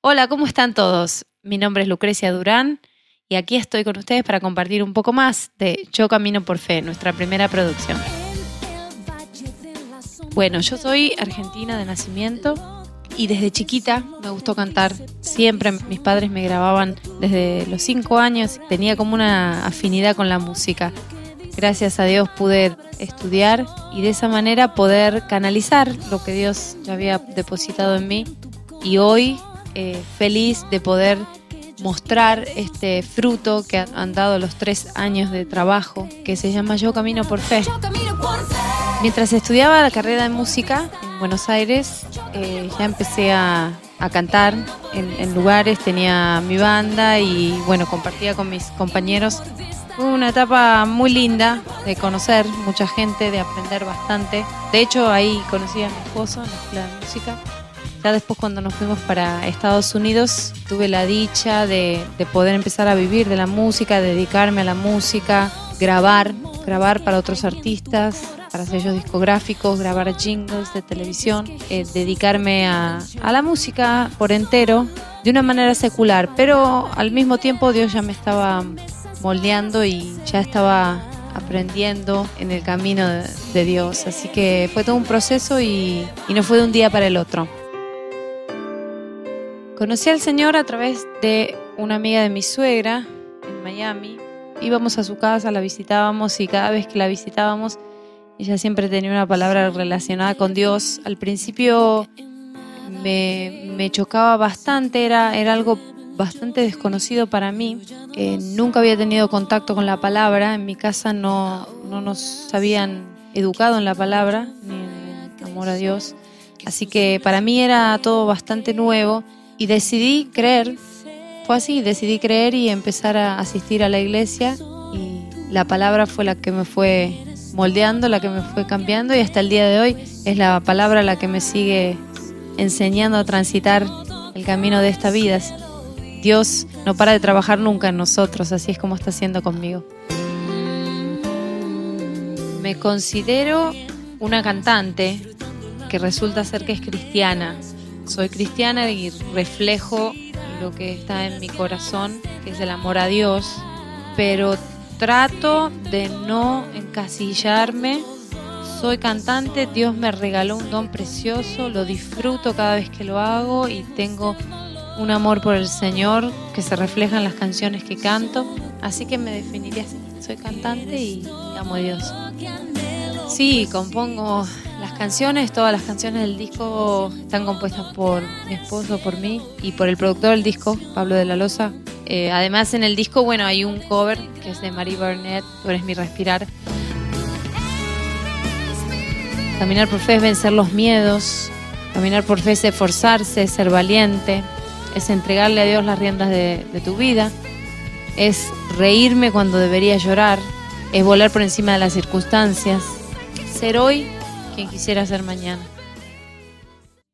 Hola, ¿cómo están todos? Mi nombre es Lucrecia Durán y aquí estoy con ustedes para compartir un poco más de Yo Camino por Fe, nuestra primera producción. Bueno, yo soy argentina de nacimiento y desde chiquita me gustó cantar. Siempre mis padres me grababan desde los cinco años, tenía como una afinidad con la música. Gracias a Dios pude estudiar y de esa manera poder canalizar lo que Dios ya había depositado en mí. Y hoy eh, feliz de poder mostrar este fruto que han dado los tres años de trabajo, que se llama Yo Camino por Fe. Mientras estudiaba la carrera de música en Buenos Aires, eh, ya empecé a, cantar en, en, lugares, tenía mi banda y bueno, compartía con mis compañeros. Fue una etapa muy linda de conocer mucha gente, de aprender bastante. De hecho, ahí conocí a mi esposo en la escuela de música ya después cuando nos fuimos para Estados Unidos tuve la dicha de, poder empezar a vivir de la música, dedicarme a la música, grabar, grabar para otros artistas, para sellos discográficos, grabar jingles de televisión, eh, dedicarme a, la música por entero de una manera secular, pero al mismo tiempo Dios ya me estaba moldeando y ya estaba aprendiendo en el camino de, Dios. Así que fue todo un proceso y no fue de un día para el otro. Conocí al Señor a través de una amiga de mi suegra en Miami. Íbamos a su casa, la visitábamos y cada vez que la visitábamos, ella siempre tenía una palabra relacionada con Dios. Al principio me, chocaba bastante, era, era algo bastante desconocido para mí. Eh, nunca había tenido contacto con la palabra, en mi casa no, no nos habían educado en la palabra, ni en el amor a Dios. Así que para mí era todo bastante nuevo y decidí creer, fue así, decidí creer y empezar a asistir a la iglesia y la palabra fue la que me fue moldeando, la que me fue cambiando y hasta el día de hoy es la palabra la que me sigue enseñando a transitar el camino de esta vida. Dios no para de trabajar nunca en nosotros, así es como está haciendo conmigo. Me considero una cantante que resulta ser que es cristiana, soy cristiana y reflejo lo que está en mi corazón, que es el amor a Dios, pero trato de no encasillarme. Soy cantante, Dios me regaló un don precioso, lo disfruto cada vez que lo hago y tengo un amor por el Señor que se refleja en las canciones que canto. Así que me definiría así. Soy cantante y amo a Dios. Sí, compongo las canciones, todas las canciones del disco están compuestas por mi esposo, por mí y por el productor del disco, Pablo de la Loza. Eh, además en el disco, bueno, hay un cover que es de Marie Burnett, Tú eres mi respirar. Caminar por fe es vencer los miedos, caminar por fe es esforzarse, es ser valiente, es entregarle a Dios las riendas de tu vida, es reírme cuando debería llorar, es volar por encima de las circunstancias, ser hoy quien quisiera ser mañana.